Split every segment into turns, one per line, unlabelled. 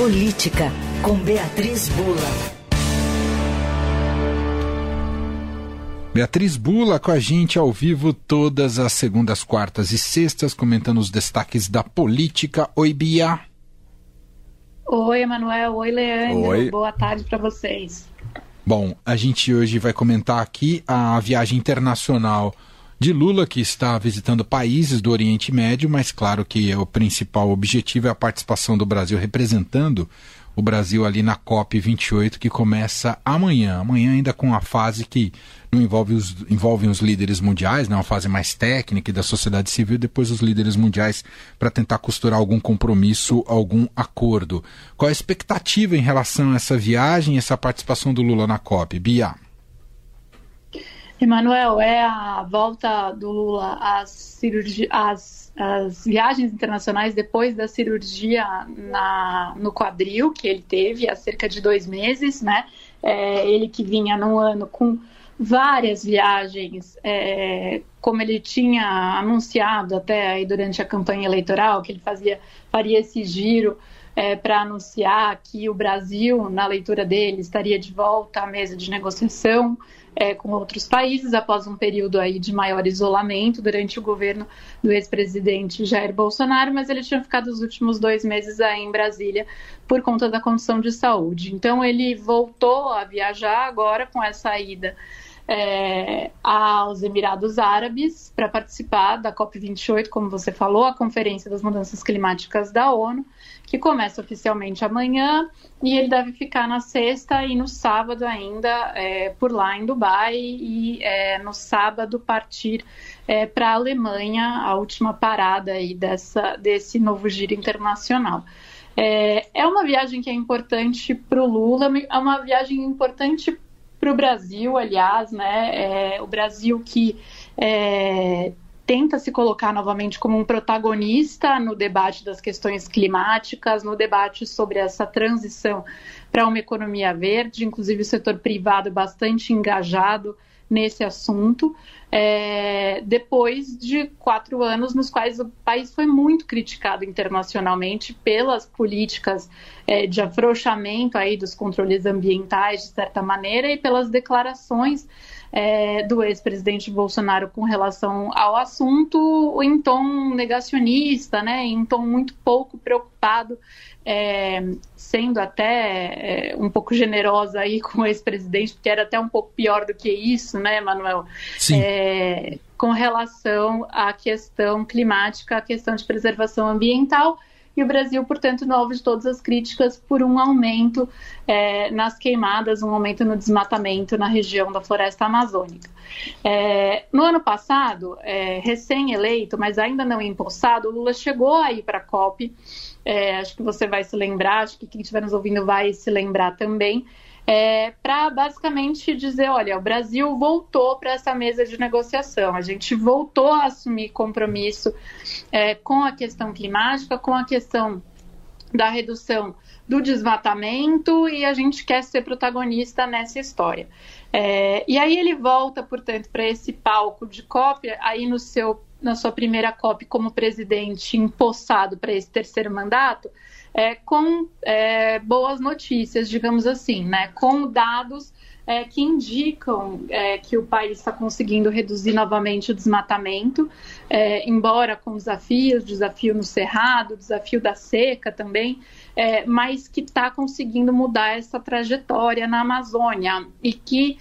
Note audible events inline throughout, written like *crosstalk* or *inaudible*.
Política, com Beatriz Bula.
Beatriz Bula com a gente ao vivo todas as segundas, quartas e sextas, comentando os destaques da política. Oi, Bia.
Oi, Emanuel. Oi, Leandro. Oi. Boa tarde para vocês.
Bom, a gente hoje vai comentar aqui a viagem internacional de Lula, que está visitando países do Oriente Médio, mas claro que o principal objetivo é a participação do Brasil representando o Brasil ali na COP28, que começa amanhã. Amanhã, ainda com a fase que não envolve os, envolve os líderes mundiais, né, uma fase mais técnica da sociedade civil, depois os líderes mundiais para tentar costurar algum compromisso, algum acordo. Qual a expectativa em relação a essa viagem essa participação do Lula na COP? Bia.
Emanuel, é a volta do Lula às, cirurgi... às, às viagens internacionais depois da cirurgia na... no quadril que ele teve há cerca de dois meses, né? É, ele que vinha no ano com várias viagens, é, como ele tinha anunciado até durante a campanha eleitoral, que ele fazia, faria esse giro é, para anunciar que o Brasil, na leitura dele, estaria de volta à mesa de negociação é, com outros países após um período aí de maior isolamento durante o governo do ex-presidente Jair Bolsonaro, mas ele tinha ficado os últimos dois meses aí em Brasília por conta da condição de saúde. Então ele voltou a viajar agora com essa ida é, aos Emirados Árabes para participar da COP28, como você falou, a Conferência das Mudanças Climáticas da ONU, que começa oficialmente amanhã e ele deve ficar na sexta e no sábado ainda é, por lá em Dubai e é, no sábado partir é, para a Alemanha, a última parada aí dessa, desse novo giro internacional. É, é uma viagem que é importante para o Lula, é uma viagem importante para o Brasil, aliás, né? É, o Brasil que é, tenta se colocar novamente como um protagonista no debate das questões climáticas, no debate sobre essa transição para uma economia verde, inclusive o setor privado bastante engajado nesse assunto, é, depois de quatro anos nos quais o país foi muito criticado internacionalmente pelas políticas é, de afrouxamento aí dos controles ambientais, de certa maneira, e pelas declarações é, do ex-presidente Bolsonaro com relação ao assunto em tom negacionista, né, em tom muito pouco preocupado, é, sendo até é, um pouco generosa aí com o ex-presidente, porque era até um pouco pior do que isso, né, Manuel?
Sim.
É, com relação à questão climática, à questão de preservação ambiental e o Brasil, portanto, no alvo de todas as críticas por um aumento é, nas queimadas, um aumento no desmatamento na região da floresta amazônica. É, no ano passado, é, recém-eleito, mas ainda não empossado, o Lula chegou aí para a COP, é, acho que você vai se lembrar, acho que quem estiver nos ouvindo vai se lembrar também, é, para basicamente dizer: olha, o Brasil voltou para essa mesa de negociação, a gente voltou a assumir compromisso é, com a questão climática, com a questão da redução do desmatamento e a gente quer ser protagonista nessa história. É, e aí ele volta, portanto, para esse palco de COP, aí no seu, na sua primeira COP como presidente empossado para esse terceiro mandato, é, com é, boas notícias, digamos assim, né? com dados é, que indicam é, que o país está conseguindo reduzir novamente o desmatamento, é, embora com desafios, desafio no cerrado, desafio da seca também, é, mas que está conseguindo mudar essa trajetória na Amazônia e que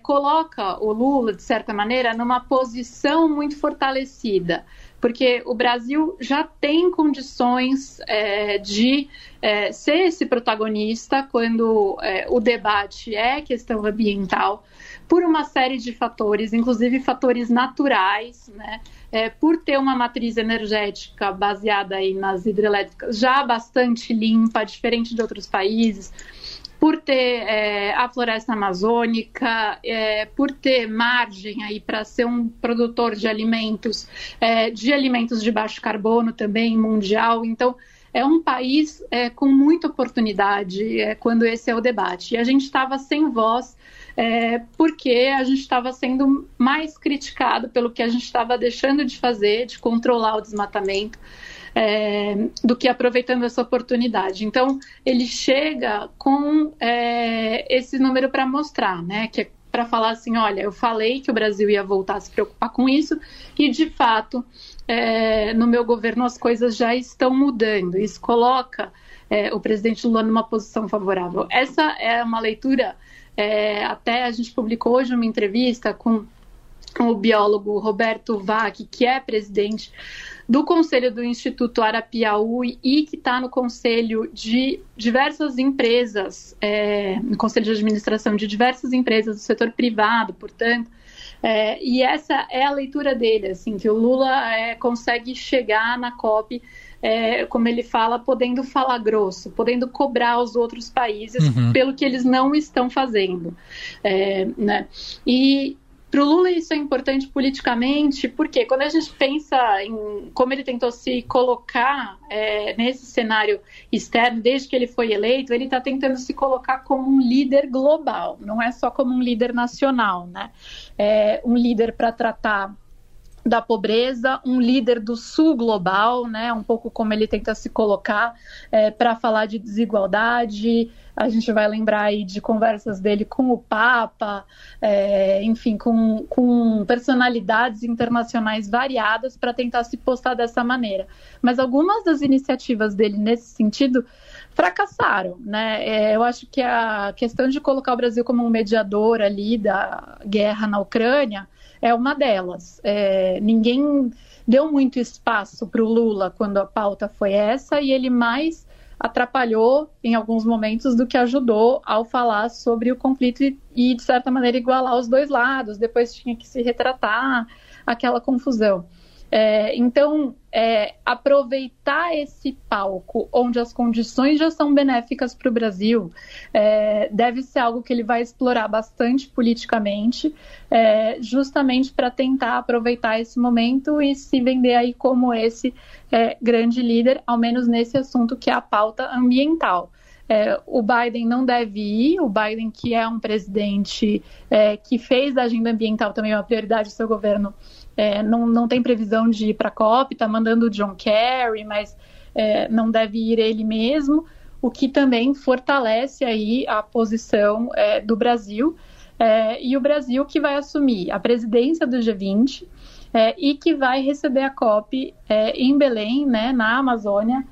coloca o Lula, de certa maneira, numa posição muito fortalecida porque o Brasil já tem condições é, de é, ser esse protagonista quando é, o debate é questão ambiental, por uma série de fatores, inclusive fatores naturais, né? É, por ter uma matriz energética baseada aí nas hidrelétricas já bastante limpa, diferente de outros países, por ter é, a floresta amazônica, é, por ter margem aí para ser um produtor de alimentos, é, de alimentos de baixo carbono também mundial. Então, é um país é, com muita oportunidade é, quando esse é o debate. E a gente estava sem voz é, porque a gente estava sendo mais criticado pelo que a gente estava deixando de fazer, de controlar o desmatamento é, do que aproveitando essa oportunidade. Então, ele chega com é, esse número para mostrar, né? Que é para falar assim, olha, eu falei que o Brasil ia voltar a se preocupar com isso e de fato é, no meu governo as coisas já estão mudando. Isso coloca é, o presidente Lula numa posição favorável. Essa é uma leitura. É, até a gente publicou hoje uma entrevista com o biólogo Roberto Vac, que é presidente do Conselho do Instituto Arapiaú e que está no conselho de diversas empresas, é, no conselho de administração de diversas empresas do setor privado, portanto. É, e essa é a leitura dele, assim, que o Lula é, consegue chegar na COP, é, como ele fala, podendo falar grosso, podendo cobrar os outros países uhum. pelo que eles não estão fazendo. É, né? E para o Lula isso é importante politicamente, porque quando a gente pensa em como ele tentou se colocar é, nesse cenário externo, desde que ele foi eleito, ele está tentando se colocar como um líder global, não é só como um líder nacional, né? É um líder para tratar da pobreza, um líder do sul global, né? Um pouco como ele tenta se colocar é, para falar de desigualdade. A gente vai lembrar aí de conversas dele com o Papa, é, enfim, com, com personalidades internacionais variadas para tentar se postar dessa maneira. Mas algumas das iniciativas dele nesse sentido fracassaram, né? É, eu acho que a questão de colocar o Brasil como um mediador ali da guerra na Ucrânia é uma delas. É, ninguém deu muito espaço para o Lula quando a pauta foi essa e ele mais atrapalhou em alguns momentos do que ajudou ao falar sobre o conflito e, e de certa maneira igualar os dois lados. Depois tinha que se retratar aquela confusão. É, então, é, aproveitar esse palco onde as condições já são benéficas para o Brasil é, deve ser algo que ele vai explorar bastante politicamente, é, justamente para tentar aproveitar esse momento e se vender aí como esse é, grande líder, ao menos nesse assunto que é a pauta ambiental. É, o Biden não deve ir, o Biden, que é um presidente é, que fez da agenda ambiental também uma prioridade do seu governo, é, não, não tem previsão de ir para a COP, está mandando o John Kerry, mas é, não deve ir ele mesmo, o que também fortalece aí a posição é, do Brasil. É, e o Brasil que vai assumir a presidência do G20 é, e que vai receber a COP é, em Belém, né, na Amazônia,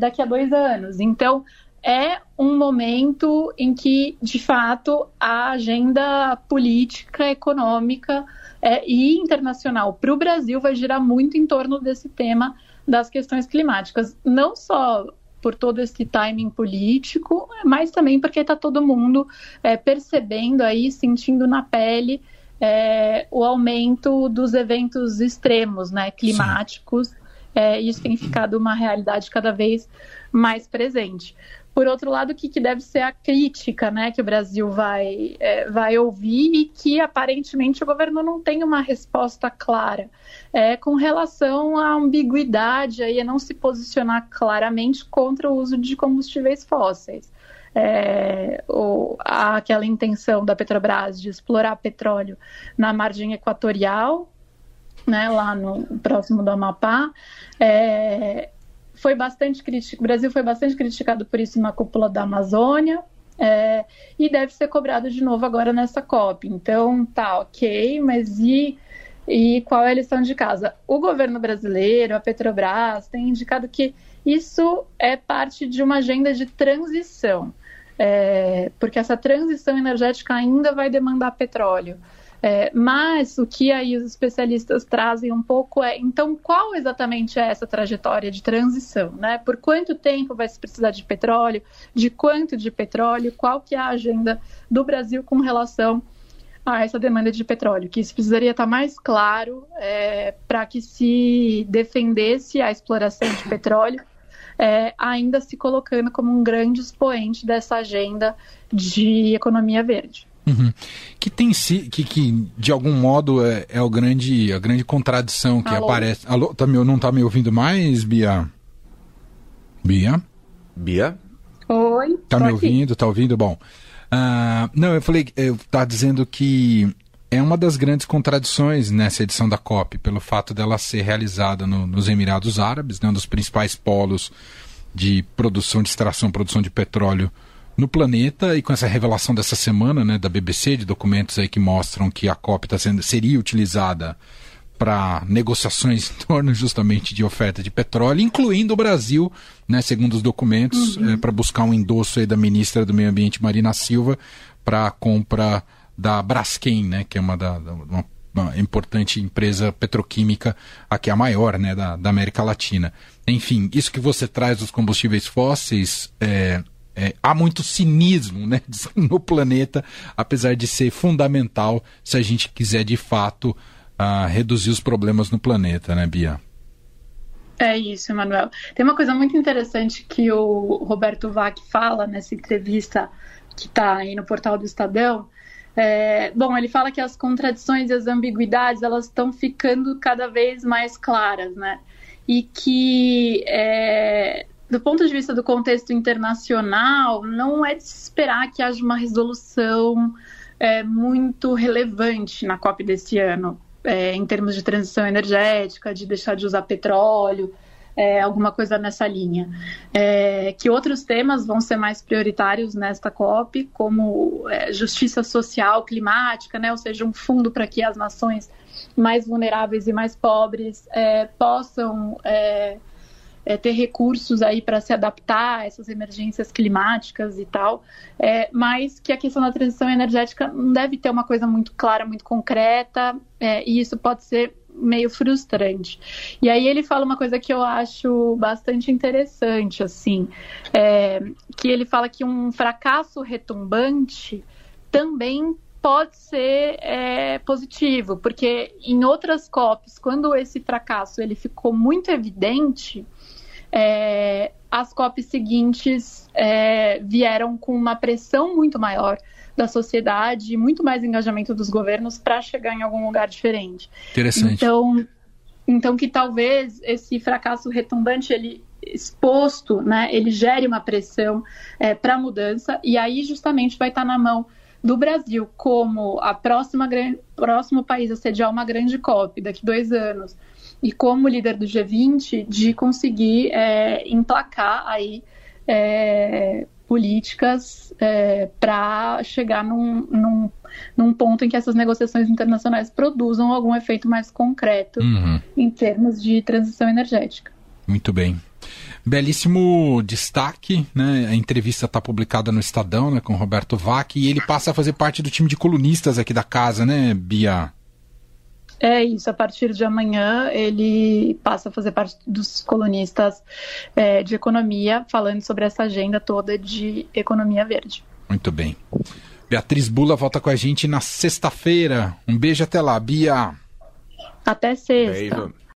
daqui a dois anos. Então, é um momento em que, de fato, a agenda política, econômica é, e internacional para o Brasil vai girar muito em torno desse tema das questões climáticas. Não só por todo esse timing político, mas também porque está todo mundo é, percebendo aí, sentindo na pele é, o aumento dos eventos extremos, né, climáticos. É, isso tem ficado uma realidade cada vez mais presente. Por outro lado, o que, que deve ser a crítica né, que o Brasil vai, é, vai ouvir e que aparentemente o governo não tem uma resposta clara é, com relação à ambiguidade e a não se posicionar claramente contra o uso de combustíveis fósseis. É, ou, aquela intenção da Petrobras de explorar petróleo na margem equatorial, né, lá no próximo do Amapá, é, foi bastante criticado, o Brasil foi bastante criticado por isso na cúpula da Amazônia, é, e deve ser cobrado de novo agora nessa COP. Então, tá, ok, mas e, e qual é a lição de casa? O governo brasileiro, a Petrobras, tem indicado que isso é parte de uma agenda de transição, é, porque essa transição energética ainda vai demandar petróleo. É, mas o que aí os especialistas trazem um pouco é, então, qual exatamente é essa trajetória de transição? Né? Por quanto tempo vai se precisar de petróleo? De quanto de petróleo? Qual que é a agenda do Brasil com relação a essa demanda de petróleo? Que isso precisaria estar mais claro é, para que se defendesse a exploração de petróleo, é, ainda se colocando como um grande expoente dessa agenda de economia verde.
Uhum. Que tem si, que, que de algum modo é, é o grande, a grande contradição que Alô? aparece. Alô, tá me, não está me ouvindo mais, Bia? Bia?
Bia?
Oi.
Tá me ouvindo? Tá ouvindo? Bom. Uh, não, eu falei, eu estava dizendo que é uma das grandes contradições nessa edição da COP, pelo fato dela ser realizada no, nos Emirados Árabes, né, um dos principais polos de produção, de extração, produção de petróleo no planeta, e com essa revelação dessa semana né, da BBC, de documentos aí que mostram que a COP tá sendo, seria utilizada para negociações *laughs* em torno justamente de oferta de petróleo, incluindo o Brasil, né, segundo os documentos, uhum. é, para buscar um endosso aí da ministra do Meio Ambiente, Marina Silva, para a compra da Braskem, né, que é uma, da, uma, uma, importante empresa petroquímica, aqui a maior né, da, da, América Latina. Enfim, isso que você traz dos combustíveis fósseis, é, é, há muito cinismo né, *laughs* no planeta, apesar de ser fundamental se a gente quiser de fato uh, reduzir os problemas no planeta, né, Bia?
É isso, Emanuel. Tem uma coisa muito interessante que o Roberto Vac fala nessa entrevista que está aí no portal do Estadão, é, bom, ele fala que as contradições e as ambiguidades elas estão ficando cada vez mais claras, né? E que, é, do ponto de vista do contexto internacional, não é de se esperar que haja uma resolução é, muito relevante na COP desse ano, é, em termos de transição energética, de deixar de usar petróleo é, alguma coisa nessa linha. É, que outros temas vão ser mais prioritários nesta COP, como é, justiça social, climática, né, ou seja, um fundo para que as nações mais vulneráveis e mais pobres é, possam é, ter recursos aí para se adaptar a essas emergências climáticas e tal, é, mas que a questão da transição energética não deve ter uma coisa muito clara, muito concreta, é, e isso pode ser meio frustrante. E aí ele fala uma coisa que eu acho bastante interessante, assim, é, que ele fala que um fracasso retumbante também pode ser é, positivo, porque em outras COPs, quando esse fracasso ele ficou muito evidente, é, as COPs seguintes é, vieram com uma pressão muito maior da sociedade, muito mais engajamento dos governos para chegar em algum lugar diferente.
Interessante.
Então, então que talvez esse fracasso retumbante ele exposto, né, ele gere uma pressão é, para mudança e aí justamente vai estar tá na mão do Brasil como a próxima próximo país a sediar uma grande COP daqui dois anos e como líder do G20 de conseguir é, emplacar aí é, políticas é, para chegar num, num, num, ponto em que essas negociações internacionais produzam algum efeito mais concreto uhum. em termos de transição energética.
Muito bem. Belíssimo destaque, né? A entrevista está publicada no Estadão, né, com Roberto Vac, e ele passa a fazer parte do time de colunistas aqui da casa, né, Bia?
É isso, a partir de amanhã ele passa a fazer parte dos colunistas é, de economia, falando sobre essa agenda toda de economia verde.
Muito bem. Beatriz Bula volta com a gente na sexta-feira. Um beijo até lá, Bia.
Até sexta. Beijo.